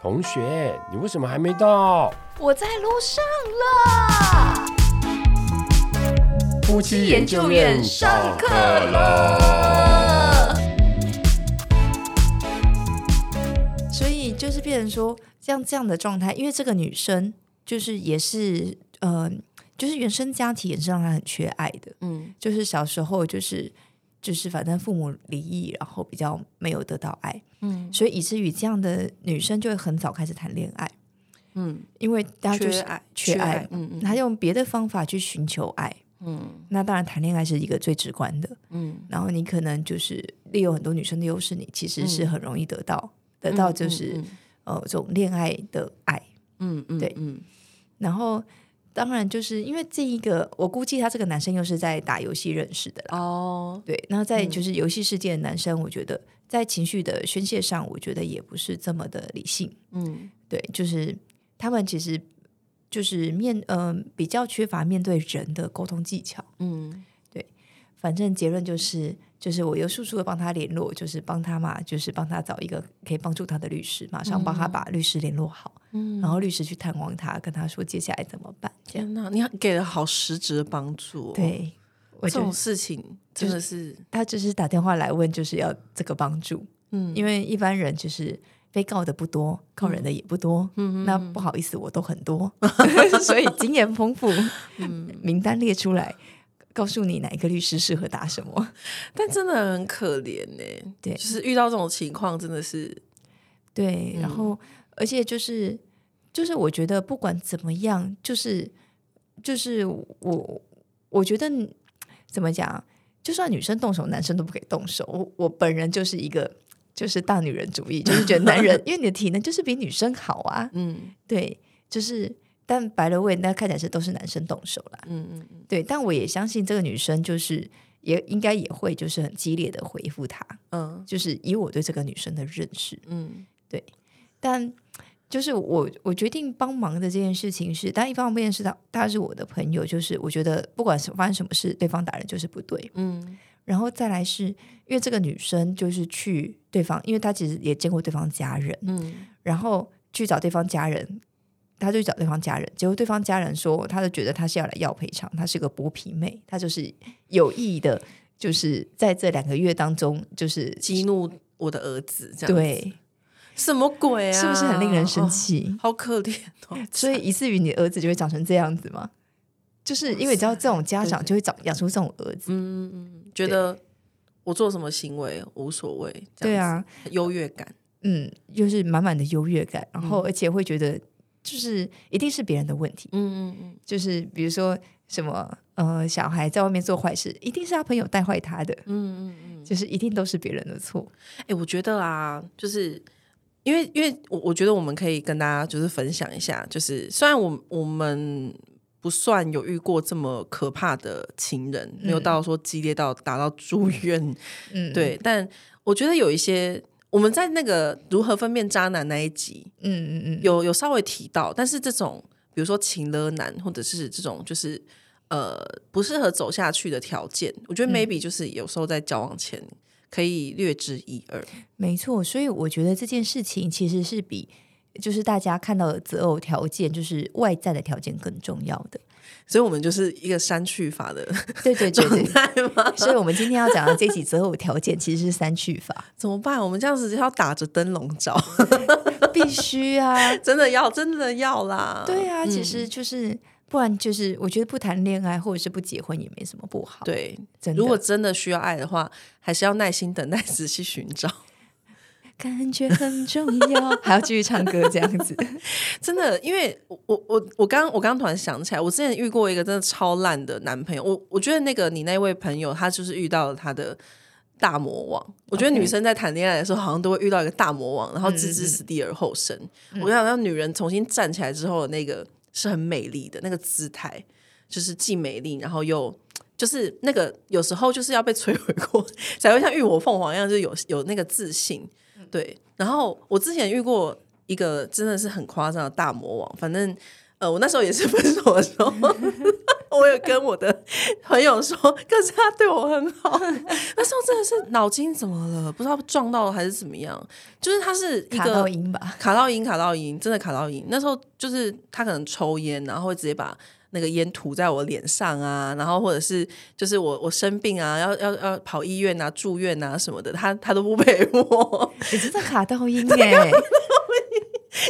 同学，你为什么还没到？我在路上了。夫妻研究院上课了。所以就是变成说，像这样的状态，因为这个女生就是也是呃，就是原生家庭也是让她很缺爱的，嗯就是小时候就是就是反正父母离异，然后比较没有得到爱，嗯。所以以至于这样的女生就会很早开始谈恋爱，嗯，因为大家就是缺爱缺爱，嗯嗯。她用别的方法去寻求爱。嗯。那当然，谈恋爱是一个最直观的。嗯。然后你可能就是利用很多女生的优势，你其实是很容易得到、得到就是、嗯。呃这种恋爱的爱。嗯嗯对嗯。然后当然就是因为这一个，我估计他这个男生又是在打游戏认识的啦。哦对，那在就是游戏世界的男生，我觉得在情绪的宣泄上，我觉得也不是这么的理性。嗯对，就是他们其实就是面嗯、比较缺乏面对人的沟通技巧。嗯对反正结论就是，就是我又速速的帮他联络，就是帮他嘛，就是帮他找一个可以帮助他的律师，马上帮他把律师联络好，嗯然后律师去探望他，跟他说接下来怎么办。这样天哪，你给了好实质的帮助、哦。，对，我这种事情真的是，他就是打电话来问，就是要这个帮助，嗯因为一般人就是被告的不多，告人的也不多，嗯那不好意思，我都很多 所以经验丰富，名单列出来。告诉你哪一个律师适合打什么？但真的很可怜呢。对就是遇到这种情况，真的是，对，然后而且就是就是我觉得不管怎么样，就是就是我我觉得怎么讲，就算女生动手，男生都不可以动手。我我本人就是一个就是大女人主义，就是觉得男人 因为你的体能就是比女生好啊，嗯。对，就是但白了位那看起来是都是男生动手啦，嗯嗯嗯。对，但我也相信这个女生就是也应该也会就是很激烈的回复他，嗯。就是以我对这个女生的认识，嗯但就是我我决定帮忙的这件事情是，但一方面是他他是我的朋友，就是我觉得不管是发生什么事，对方打人就是不对。嗯然后再来是因为这个女生就是去对方，因为她其实也见过对方家人，嗯然后去找对方家人，她就去找对方家人，结果对方家人说，他就觉得她是要来要赔偿，她是个剥皮妹，她就是有意的，就是在这两个月当中，就是激怒我的儿子，这样子对，什么鬼啊？是不是很令人生哦？气？好可怜哦！所以以至于你的儿子就会长成这样子吗？就是因为你知道这种家长就会长养出这种儿子，嗯嗯，觉得我做什么行为无所谓，对啊，优越感，嗯，就是满满的优越感，然嗯后而且会觉得就是一定是别人的问题，嗯嗯就是比如说什么呃小孩在外面做坏事，一定是他朋友带坏他的，嗯嗯嗯，就是一定都是别人的错，哎、我觉得啊，就是因为因为我我觉得我们可以跟大家就是分享一下，就是虽然我我们不算有遇过这么可怕的情人，没有到说激烈到达到住院，嗯，对，但我觉得有一些我们在那个如何分辨渣男那一集嗯嗯嗯，有有稍微提到，但是这种比如说情勒男或者是这种就是。呃，不适合走下去的条件，我觉得 maybe 就是有时候在交往前可以略知一二。没错，所以我觉得这件事情其实是比就是大家看到的择偶条件，就是外在的条件更重要的。所以我们就是一个删去法的对对对状对？所以我们今天要讲的这集择偶条件其实是删去法，怎么办？我们这样子要打着灯笼找，必须啊，真的要，真的要啦。对啊，其实就是不然就是我觉得不谈恋爱或者是不结婚也没什么不好。，对，真的如果真的需要爱的话，还是要耐心等待，仔细寻找。感觉很重要，还要继续唱歌这样子。真的，因为我我我我刚我刚突然想起来，我之前遇过一个真的超烂的男朋友。我我觉得那个你那位朋友，他就是遇到了他的大魔王。我觉得女生在谈恋爱的时候，好像都会遇到一个大魔王，然后置嗯之死地而后生。我想让女人重新站起来之后，那个是很美丽的那个姿态，就是既美丽，然后又。就是那个有时候就是要被摧毁过，才会像浴火凤凰一样，就有有那个自信。对，然后我之前遇过一个真的是很夸张的大魔王，反正呃，我那时候也是分手的时候，我我有跟我的朋友说，可是他对我很好。那时候真的是脑筋怎么了？不知道撞到了还是怎么样？就是他是一个卡到音吧？卡到音，卡到音，真的卡到音。那时候就是他可能抽烟，然后会直接把那个烟涂在我脸上啊，然后或者是就是我我生病啊，要要要跑医院啊、住院啊什么的，他他都不陪我。你真的卡到音哎！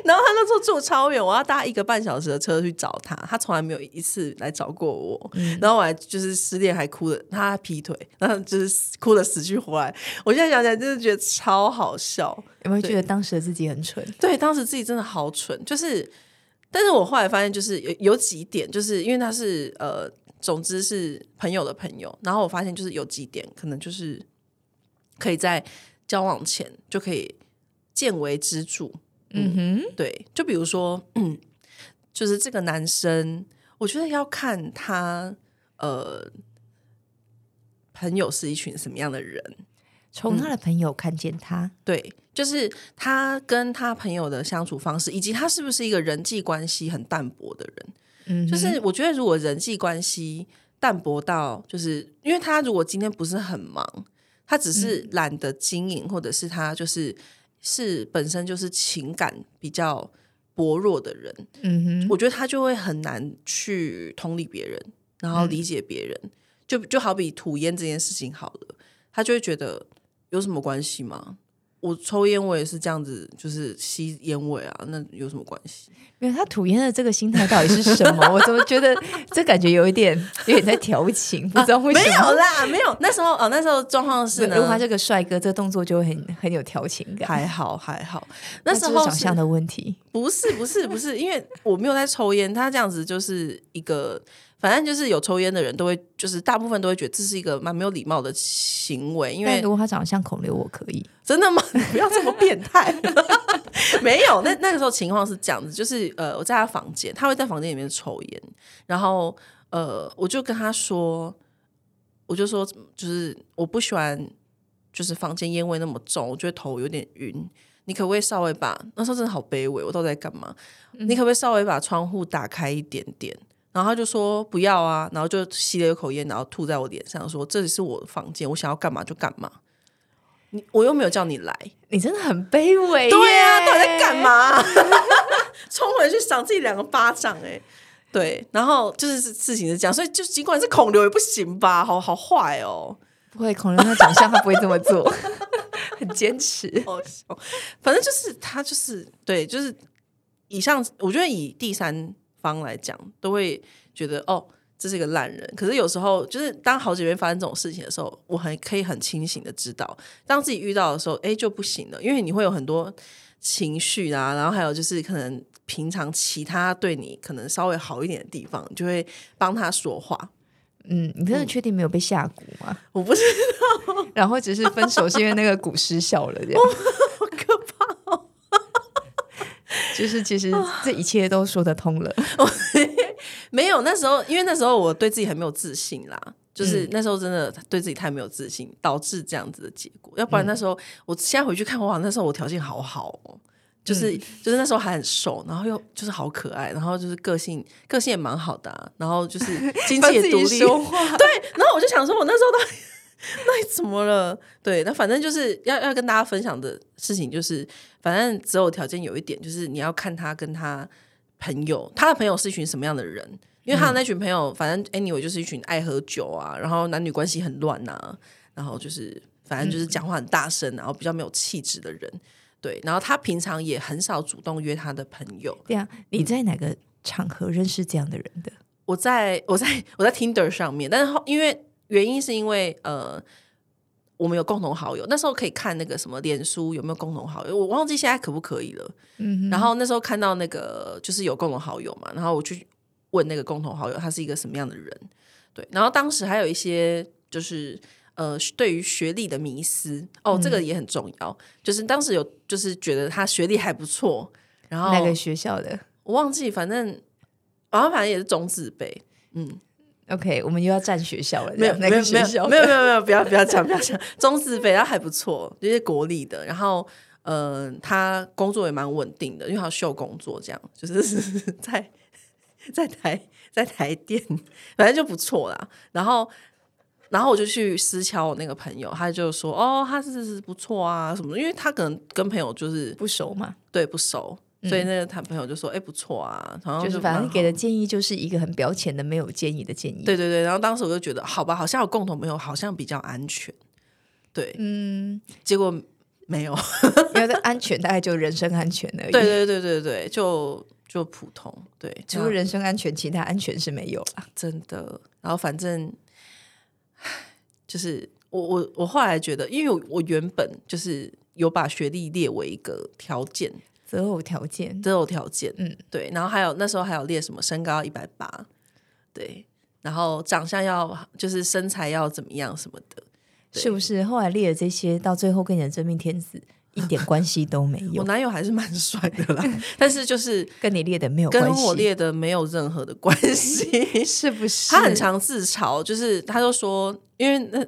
然后他那时候住超远，我要搭一个半小时的车去找他，他从来没有一次来找过我。然后我还就是失恋还哭的，他劈腿，然后就是哭的死去活来。我现在想起来，真的觉得超好笑。有没有觉得当时的自己很蠢？对，当时自己真的好蠢。就是，但是我后来发现，就是有有几点，就是因为他是呃，总之是朋友的朋友。然后我发现，就是有几点，可能就是可以在交往前就可以见微知著。嗯哼，对，就比如说，嗯，就是这个男生，我觉得要看他呃朋友是一群什么样的人，从他的朋友看见他，对，就是他跟他朋友的相处方式，以及他是不是一个人际关系很淡薄的人。嗯，就是我觉得，如果人际关系淡薄到，就是因为他如果今天不是很忙，他只是懒得经营，或者是他就是。是本身就是情感比较薄弱的人，嗯哼，我觉得他就会很难去同理别人，然后理解别人。就就好比吐烟这件事情好了，他就会觉得有什么关系吗？我抽烟，我也是这样子，就是吸烟味啊，那有什么关系？没有他吐烟的这个心态到底是什么？我怎么觉得这感觉有一点有点在调情？不知道为什么？没有啦，没有。那时候哦，那时候状况是，如果他这个帅哥，这动作就会很很有调情感。还好还好，那时候长相的问题，不是不是不是，因为我没有在抽烟，他这样子就是一个。反正就是有抽烟的人都会，就是大部分都会觉得这是一个蛮没有礼貌的行为。因为如果他长得像孔刘，我可以真的吗？你 不要这么变态。没有，那那个时候情况是这样子，就是呃，我在他房间，他会在房间里面抽烟，然后呃，我就跟他说，我就说，就是我不喜欢，就是房间烟味那么重，我觉得头有点晕。你可不可以稍微把那时候真的好卑微，我到底在干嘛？你可不可以稍微把窗户打开一点点？然后他就说不要啊，然后就吸了一口烟，然后吐在我脸上，说这里是我的房间，我想要干嘛就干嘛。你我又没有叫你来，你真的很卑微。对啊，到底在干嘛？冲回去赏自己两个巴掌，哎，对。然后就是事情是这样，所以就尽管是孔刘也不行吧，好好坏哦。不会，孔刘他长相他不会这么做，很坚持。反正就是他就是对，就是以上，我觉得以第三。方来讲，都会觉得哦，这是一个烂人。可是有时候，就是当好姐妹发生这种事情的时候，我很可以很清醒的知道，当自己遇到的时候，哎，就不行了。因为你会有很多情绪啊，然后还有就是可能平常其他对你可能稍微好一点的地方，就会帮他说话。嗯，你真的确定没有被下蛊吗？我不知道，然后只是分手是因为那个蛊失效了，这样。就是其实这一切都说得通了，没有那时候，因为那时候我对自己很没有自信啦，就是那时候真的对自己太没有自信，导致这样子的结果。要不然那时候，我现在回去看，哇，那时候我条件好好哦，就是就是那时候还很瘦，然后又就是好可爱，然后就是个性个性也蛮好的，然后就是 经济也独立，对，然后我就想说，我那时候都。那你怎么了？对，那反正就是要要跟大家分享的事情，就是反正择偶条件有一点，就是你要看他跟他朋友，他的朋友是一群什么样的人，因为他的那群朋友，反正 anyway 就是一群爱喝酒啊，然后男女关系很乱呐，然后就是反正就是讲话很大声，然后比较没有气质的人，对，然后他平常也很少主动约他的朋友。对啊，你在哪个场合认识这样的人的？我在我在我在 Tinder 上面，但是因为。原因是因为呃，我们有共同好友，那时候可以看那个什么脸书有没有共同好友，我忘记现在可不可以了。嗯，然后那时候看到那个就是有共同好友嘛，然后我去问那个共同好友他是一个什么样的人，对，然后当时还有一些就是呃对于学历的迷思哦，这个也很重要，就是当时有就是觉得他学历还不错，然后哪个学校的我忘记，反正然后反正也是中字辈，嗯。OK，我们又要占学校了。没有，没有，没有，没有，没有，没有，不要，不要讲，不要讲。中资北他还不错，就是国立的。然后，嗯，他工作也蛮稳定的，因为他秀工作，这样就是 在在台在台电，反正就不错啦。然后然后我就去私敲我那个朋友，他就说哦，他是是不错啊什么，因为他可能跟朋友就是不熟嘛，对不熟，所以那个他朋友就说哎不错啊，然后就是反正给的建议就是一个很表浅的没有建议的建议。对对对，然后当时我就觉得好吧，好像有共同朋友，好像比较安全。对，嗯，结果没有。因为这安全大概就人身安全而已。对对对对对，就就普通。对，除了人身安全，其他安全是没有了。真的。然后反正，就是我我我后来觉得，因为我我原本就是有把学历列为一个条件，择偶条件，择偶条件。嗯，对。然后还有那时候还有列什么身高一百八，对，然后长相要就是身材要怎么样什么的。是不是？后来列的这些，到最后跟你的真命天子一点关系都没 有我，男友还是蛮帅的啦，但是就是跟你列的没有跟关系，跟我列的没有任何的关系。是不是？他很常自嘲，就是他就说，因为那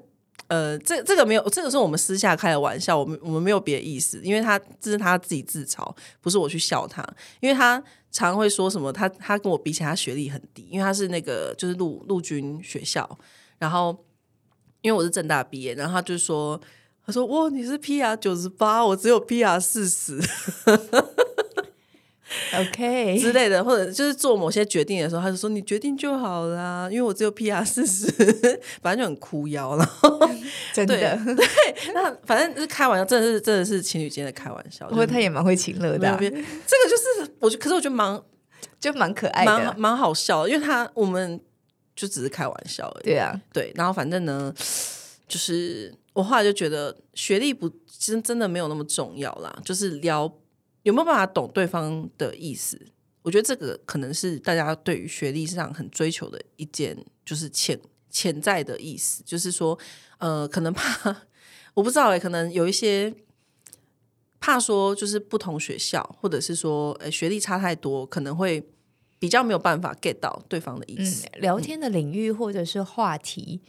呃，这这个没有，这个是我们私下开的玩笑，我们我们没有别的意思，因为他这是他自己自嘲，不是我去笑他，因为他常会说什么，他他跟我比起来，他学历很低，因为他是那个就是陆陆军学校，然后因为我是正大毕业，然后他就说。他说：“哇，你是 PR 九十八，我只有 PR 四十 OK，之类的，或者就是做某些决定的时候，他就说你决定就好啦，因为我只有 PR 四十，反正就很哭腰了。真的，对那反正就是开玩笑，真的是真的是情侣间的开玩笑。不过他也蛮会情乐的这个就是我觉，可是我觉得蛮 就蛮可爱的。蛮蛮好笑的，因为他我们就只是开玩笑而已。对啊，对，然后反正呢，就是我后来就觉得学历不其实真的没有那么重要啦，就是聊有没有办法懂对方的意思。我觉得这个可能是大家对于学历上很追求的一件，就是潜潜在的意思，就是说，呃，可能怕 我不知道哎、可能有一些怕说，就是不同学校，或者是说，呃，学历差太多，可能会比较没有办法 get 到对方的意思。嗯，聊天的领域或者是话题，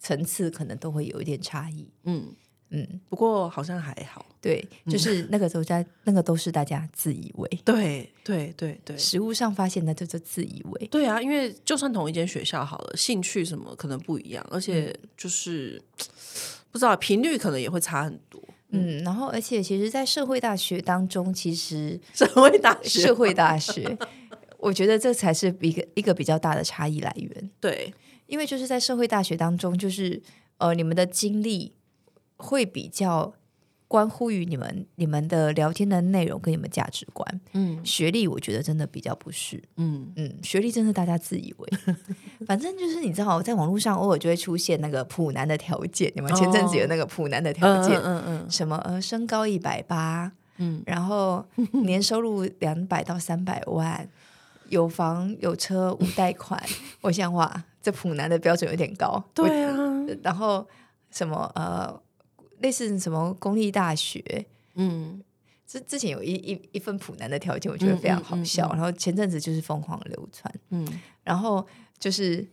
层次可能都会有一点差异。嗯嗯，不过好像还好。对，就是那个都在，那个都是大家自以为，对对对对实物上发现的就是自以为。对啊！因为就算同一间学校好了，兴趣什么可能不一样，而且就是、不知道频率可能也会差很多。嗯，然后而且其实，在社会大学当中，其实社会大学，社会大学，我觉得这才是一个一个比较大的差异来源。对因为就是在社会大学当中，就是呃，你们的经历会比较关乎于你们你们的聊天的内容跟你们价值观。嗯。学历我觉得真的比较不是，嗯。嗯，学历真的大家自以为，反正就是你知道，在网络上偶尔就会出现那个普男的条件，你们前阵子有那个普男的条嗯件，嗯嗯。什么呃身高一百八，嗯。然后年收入两百到三百万，有房有车无贷款。我想哇，这普男的标准有点高。对啊，然后什么呃，类似什么公立大学，嗯之之前有一一一份普南的条件，我觉得非常好笑。嗯嗯嗯嗯然后前阵子就是疯狂流传，嗯，然后就是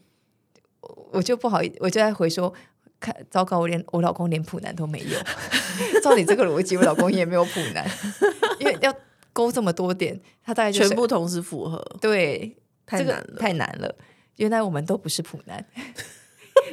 我我就不好意我就在回说。看，糟糕！我连我老公连普南都没有。照你这个逻辑，我老公也没有普南，因为要勾这么多点，他大概就是全部同时符合，对这个太难了。太难了。原来我们都不是普男，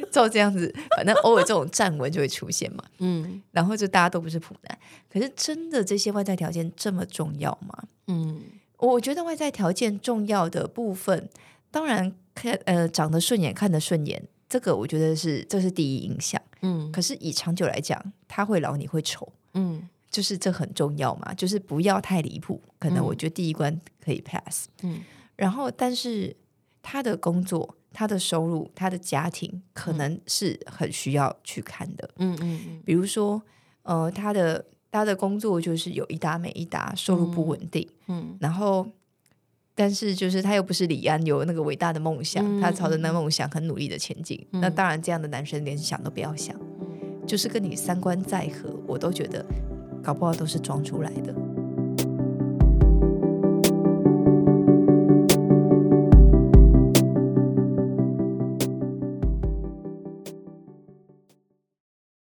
照这样子，反正偶尔这种站稳就会出现嘛。嗯然后就大家都不是普男，可是真的这些外在条件这么重要吗？嗯我觉得外在条件重要的部分，当然看呃长得顺眼，看得顺眼，这个我觉得是这是第一印象。嗯可是以长久来讲，他会老，你会丑，嗯就是这很重要嘛，就是不要太离谱。可能我觉得第一关可以 pass，嗯然后但是他的工作、他的收入、他的家庭，可能是很需要去看的。嗯嗯比如说，呃，他的他的工作就是有一搭没一搭，收入不稳定，嗯然后。但是，就是他又不是李安有那个伟大的梦想，嗯他朝着那梦想很努力的前进。那当然，这样的男生连想都不要想，就是跟你三观再合，我都觉得搞不好都是装出来的。